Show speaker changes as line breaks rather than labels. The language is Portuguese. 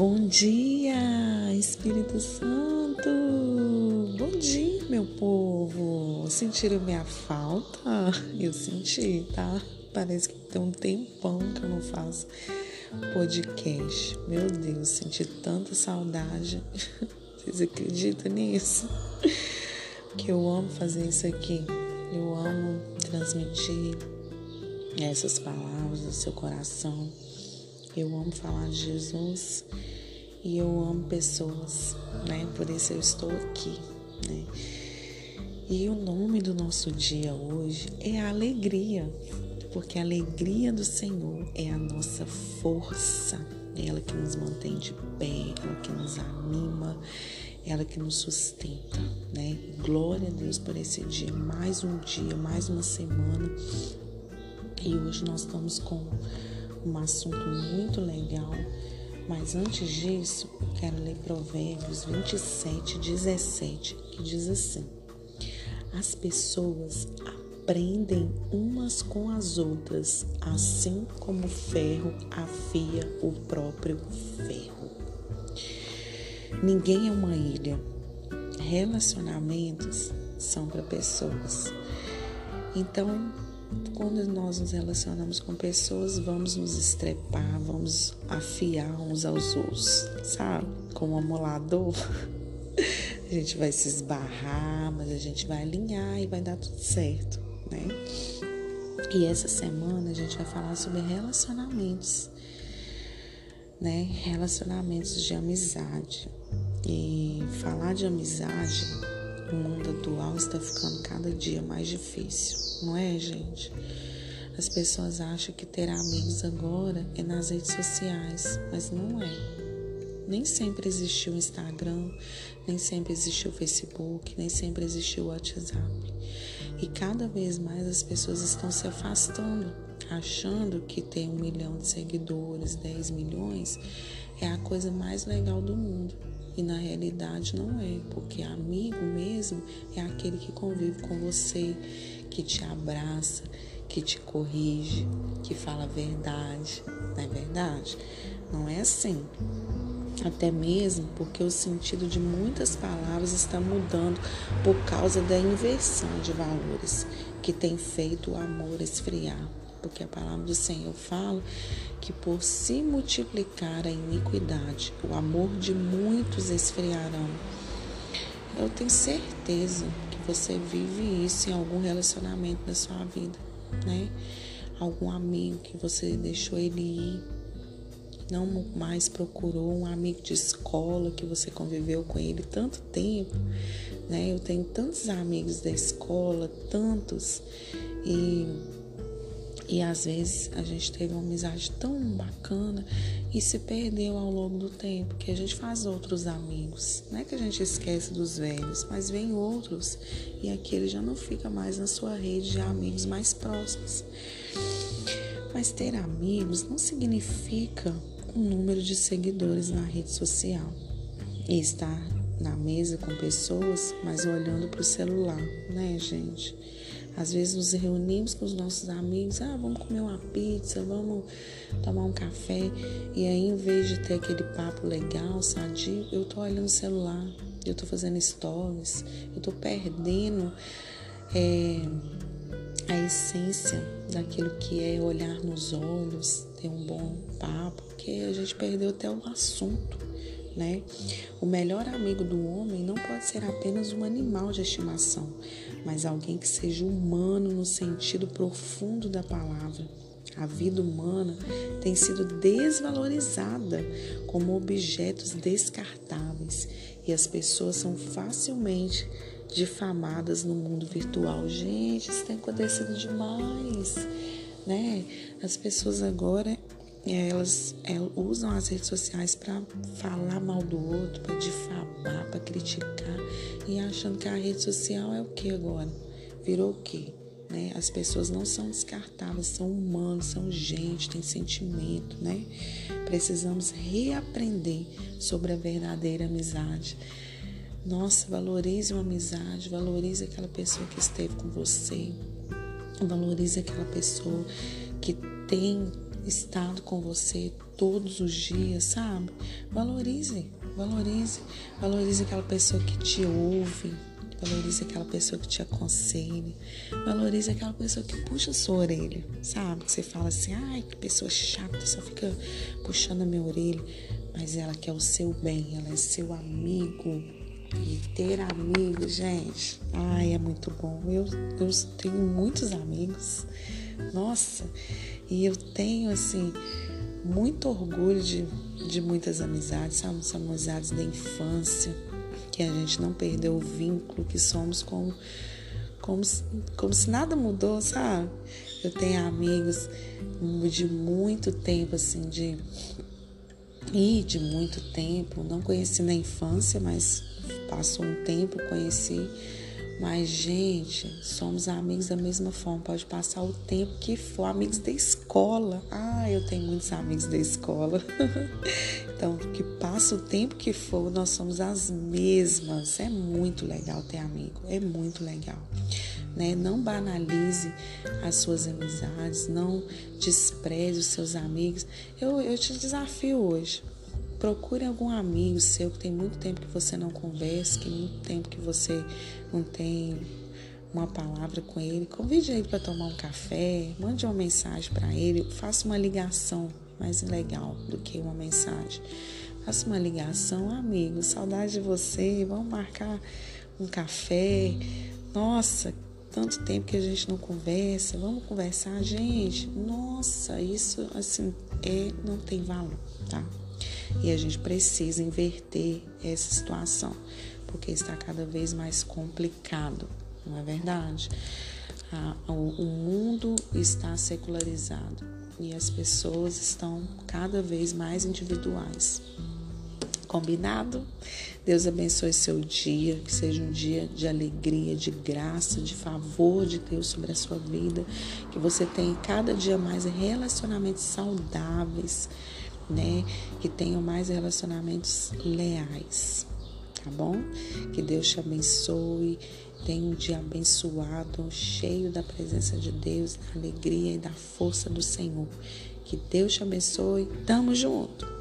Bom dia, Espírito Santo! Bom dia, meu povo! Sentiram minha falta? Eu senti, tá? Parece que tem um tempão que eu não faço podcast. Meu Deus, senti tanta saudade. Vocês acreditam nisso? Que eu amo fazer isso aqui. Eu amo transmitir essas palavras do seu coração eu amo falar de Jesus e eu amo pessoas, né? Por isso eu estou aqui, né? E o nome do nosso dia hoje é alegria, porque a alegria do Senhor é a nossa força, é ela que nos mantém de pé, ela que nos anima, ela que nos sustenta, né? Glória a Deus por esse dia, mais um dia, mais uma semana. E hoje nós estamos com um assunto muito legal. Mas antes disso, eu quero ler Provérbios 27, 17, que diz assim: As pessoas aprendem umas com as outras, assim como o ferro afia o próprio ferro. Ninguém é uma ilha. Relacionamentos são para pessoas. Então, quando nós nos relacionamos com pessoas, vamos nos estrepar, vamos afiar uns aos outros, sabe? Com um amolador. A gente vai se esbarrar, mas a gente vai alinhar e vai dar tudo certo, né? E essa semana a gente vai falar sobre relacionamentos, né? Relacionamentos de amizade. E falar de amizade no mundo atual está ficando cada dia mais difícil não é, gente? As pessoas acham que ter amigos agora é nas redes sociais, mas não é. Nem sempre existiu o Instagram, nem sempre existiu o Facebook, nem sempre existiu o WhatsApp. E cada vez mais as pessoas estão se afastando, achando que ter um milhão de seguidores, 10 milhões, é a coisa mais legal do mundo. E na realidade não é, porque amigo mesmo é aquele que convive com você, que te abraça, que te corrige, que fala a verdade. Não é verdade? Não é assim. Até mesmo porque o sentido de muitas palavras está mudando por causa da inversão de valores que tem feito o amor esfriar. Porque a palavra do Senhor fala que por se multiplicar a iniquidade, o amor de muitos esfriarão. Eu tenho certeza você vive isso em algum relacionamento da sua vida, né? Algum amigo que você deixou ele ir, não mais procurou, um amigo de escola que você conviveu com ele tanto tempo, né? Eu tenho tantos amigos da escola, tantos, e e às vezes a gente teve uma amizade tão bacana e se perdeu ao longo do tempo, que a gente faz outros amigos. Não é que a gente esquece dos velhos, mas vem outros e aquele já não fica mais na sua rede de amigos mais próximos. Mas ter amigos não significa um número de seguidores na rede social e estar na mesa com pessoas, mas olhando para o celular, né, gente? Às vezes nos reunimos com os nossos amigos, ah, vamos comer uma pizza, vamos tomar um café. E aí, em vez de ter aquele papo legal, sadio, eu tô olhando o celular, eu tô fazendo stories, eu tô perdendo é, a essência daquilo que é olhar nos olhos, ter um bom papo, porque a gente perdeu até o assunto né? O melhor amigo do homem não pode ser apenas um animal de estimação, mas alguém que seja humano no sentido profundo da palavra. A vida humana tem sido desvalorizada como objetos descartáveis e as pessoas são facilmente difamadas no mundo virtual. Gente, isso tem acontecido demais, né? As pessoas agora elas, elas usam as redes sociais para falar mal do outro, para difamar, para criticar e achando que a rede social é o que agora? Virou o quê? Né? As pessoas não são descartáveis, são humanos, são gente, têm sentimento, né? Precisamos reaprender sobre a verdadeira amizade. Nossa, valorize uma amizade, valorize aquela pessoa que esteve com você, valorize aquela pessoa que tem estado com você todos os dias, sabe? Valorize, valorize, valorize aquela pessoa que te ouve, valorize aquela pessoa que te aconselha, valorize aquela pessoa que puxa a sua orelha, sabe? Que você fala assim, ai, que pessoa chata, só fica puxando a minha orelha, mas ela quer o seu bem, ela é seu amigo. E ter amigos, gente, ai, é muito bom. Eu, eu tenho muitos amigos, nossa, e eu tenho, assim, muito orgulho de, de muitas amizades, sabe? São amizades da infância, que a gente não perdeu o vínculo, que somos como, como, como se nada mudou, sabe? Eu tenho amigos de muito tempo, assim, de. E de muito tempo, não conheci na infância, mas passou um tempo, conheci mas, gente, somos amigos da mesma forma. Pode passar o tempo que for. Amigos da escola. Ah, eu tenho muitos amigos da escola. então, que passa o tempo que for, nós somos as mesmas. É muito legal ter amigo. É muito legal. Né? Não banalize as suas amizades. Não despreze os seus amigos. Eu, eu te desafio hoje. Procure algum amigo seu que tem muito tempo que você não conversa, que muito tempo que você não tem uma palavra com ele. Convide ele para tomar um café, mande uma mensagem para ele, faça uma ligação mais legal do que uma mensagem. Faça uma ligação, amigo, saudade de você, vamos marcar um café. Nossa, tanto tempo que a gente não conversa, vamos conversar, gente. Nossa, isso assim é não tem valor, tá? E a gente precisa inverter essa situação, porque está cada vez mais complicado, não é verdade? o mundo está secularizado e as pessoas estão cada vez mais individuais. Combinado? Deus abençoe seu dia, que seja um dia de alegria, de graça, de favor de Deus sobre a sua vida, que você tenha cada dia mais relacionamentos saudáveis né? Que tenham mais relacionamentos leais, tá bom? Que Deus te abençoe. Tenha um dia abençoado, cheio da presença de Deus, da alegria e da força do Senhor. Que Deus te abençoe. Tamo junto.